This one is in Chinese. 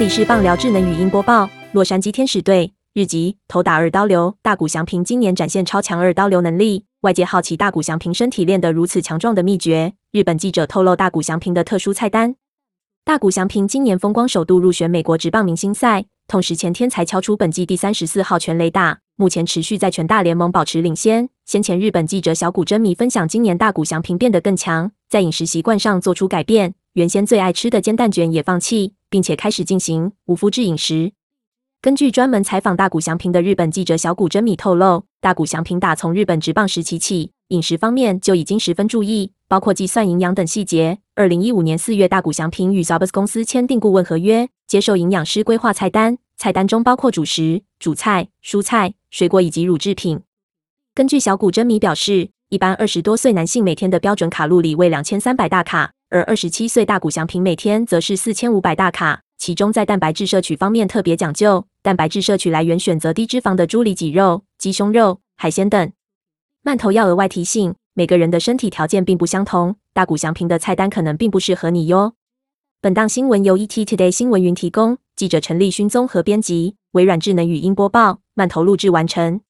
里是棒聊智能语音播报。洛杉矶天使队日籍投打二刀流大谷翔平今年展现超强二刀流能力，外界好奇大谷翔平身体练得如此强壮的秘诀。日本记者透露大谷翔平的特殊菜单：大谷翔平今年风光首度入选美国职棒明星赛，同时前天才敲出本季第三十四号全垒打，目前持续在全大联盟保持领先。先前日本记者小谷真弥分享，今年大谷翔平变得更强，在饮食习惯上做出改变，原先最爱吃的煎蛋卷也放弃。并且开始进行无麸质饮食。根据专门采访大谷翔平的日本记者小谷真米透露，大谷翔平打从日本职棒时期起，饮食方面就已经十分注意，包括计算营养等细节。二零一五年四月，大谷翔平与 Zabas 公司签订顾问合约，接受营养师规划菜单，菜单中包括主食、主菜、蔬菜、水果以及乳制品。根据小谷真米表示，一般二十多岁男性每天的标准卡路里为两千三百大卡。而二十七岁大谷翔平每天则是四千五百大卡，其中在蛋白质摄取方面特别讲究，蛋白质摄取来源选择低脂肪的猪里脊肉、鸡胸肉、海鲜等。慢头要额外提醒，每个人的身体条件并不相同，大谷翔平的菜单可能并不适合你哟。本档新闻由 ET Today 新闻云提供，记者陈立勋综合编辑，微软智能语音播报，慢头录制完成。